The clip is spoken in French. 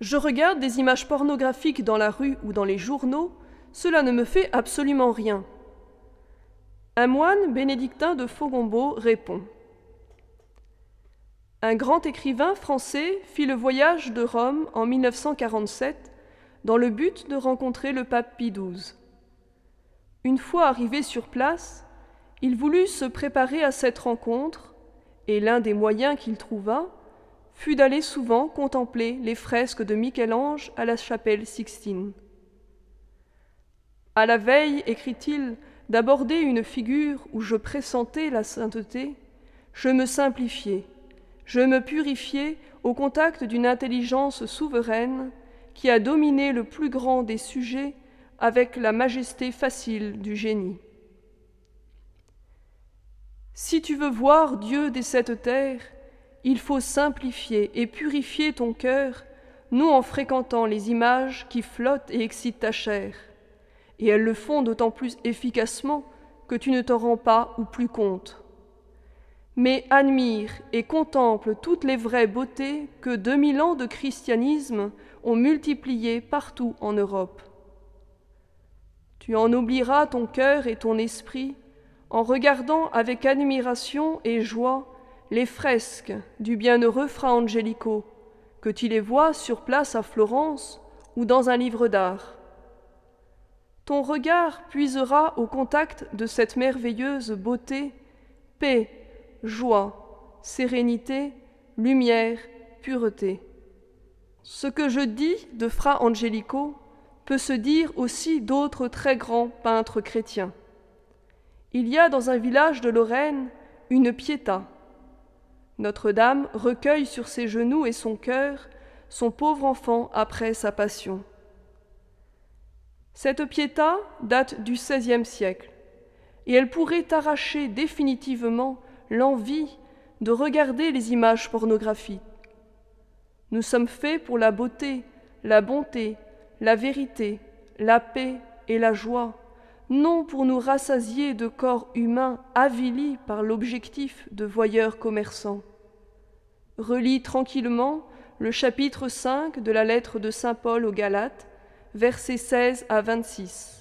Je regarde des images pornographiques dans la rue ou dans les journaux, cela ne me fait absolument rien. Un moine bénédictin de Fogombo répond. Un grand écrivain français fit le voyage de Rome en 1947 dans le but de rencontrer le pape Pie XII. Une fois arrivé sur place, il voulut se préparer à cette rencontre, et l'un des moyens qu'il trouva fut d'aller souvent contempler les fresques de Michel-Ange à la chapelle Sixtine. À la veille, écrit-il, d'aborder une figure où je pressentais la sainteté, je me simplifiais, je me purifiais au contact d'une intelligence souveraine qui a dominé le plus grand des sujets avec la majesté facile du génie. Si tu veux voir Dieu des cette terre, il faut simplifier et purifier ton cœur, non en fréquentant les images qui flottent et excitent ta chair. Et elles le font d'autant plus efficacement que tu ne t'en rends pas ou plus compte. Mais admire et contemple toutes les vraies beautés que deux mille ans de christianisme ont multipliées partout en Europe. Tu en oublieras ton cœur et ton esprit en regardant avec admiration et joie les fresques du bienheureux Fra Angelico, que tu les vois sur place à Florence ou dans un livre d'art. Ton regard puisera au contact de cette merveilleuse beauté paix, joie, sérénité, lumière, pureté. Ce que je dis de Fra Angelico peut se dire aussi d'autres très grands peintres chrétiens. Il y a dans un village de Lorraine une Pietà. Notre-Dame recueille sur ses genoux et son cœur son pauvre enfant après sa passion. Cette Pietà date du XVIe siècle, et elle pourrait arracher définitivement l'envie de regarder les images pornographiques. Nous sommes faits pour la beauté, la bonté, la vérité, la paix et la joie, non pour nous rassasier de corps humains avilis par l'objectif de voyeurs commerçants. Relis tranquillement le chapitre 5 de la lettre de Saint Paul aux Galates, versets 16 à 26.